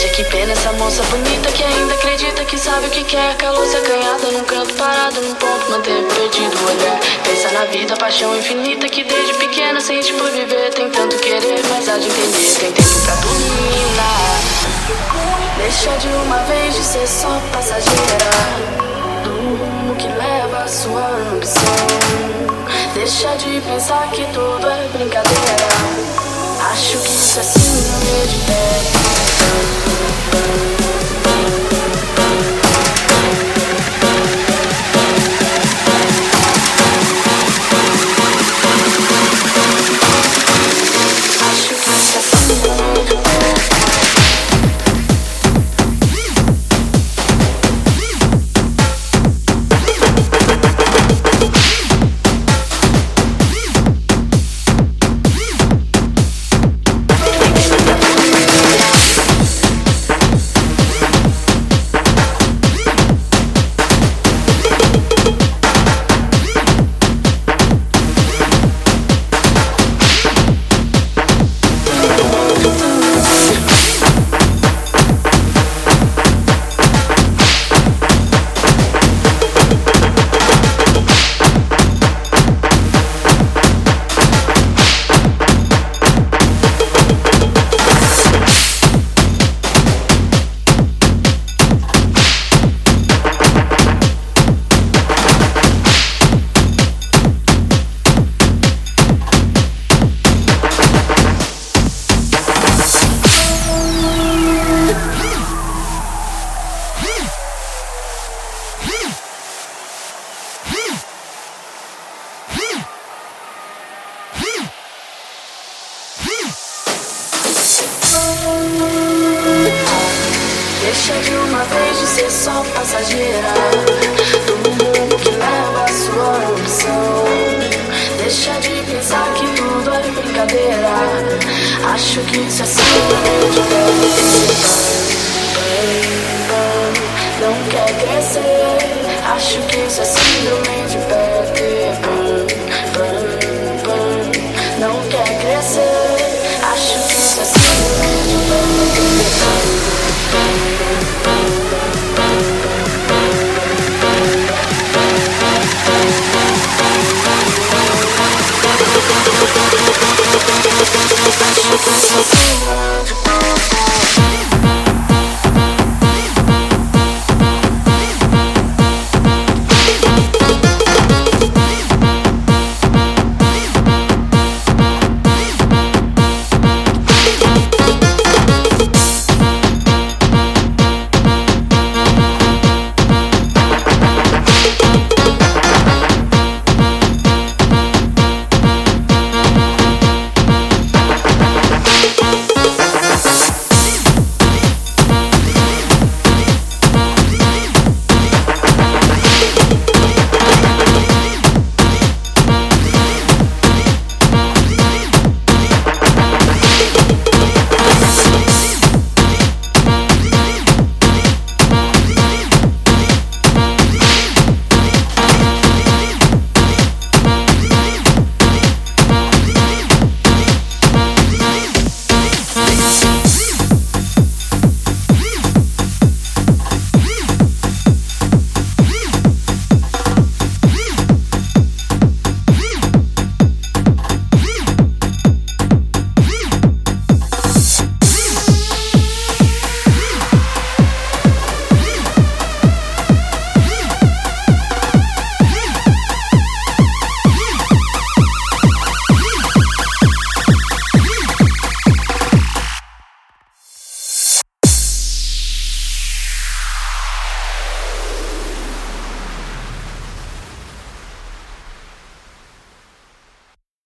Veja que pena essa moça bonita que ainda acredita que sabe o que quer. Calou-se acanhada num canto parado, num ponto, manteve perdido o olhar. Pensa na vida, paixão infinita que desde pequena sente por viver. Tem tanto querer, mas há de entender. Tem tempo pra tudo. Deixa de uma vez de ser só passageira rumo que leva a sua ambição. Deixa de pensar que tudo é brincadeira. Acho que isso é síndrome de Acho Thank you. Deixa de uma vez de ser só passageira. Do mundo que leva a sua opção Deixa de pensar que tudo é brincadeira. Acho que isso é só de Não quer crescer. Acho que isso é síndrome.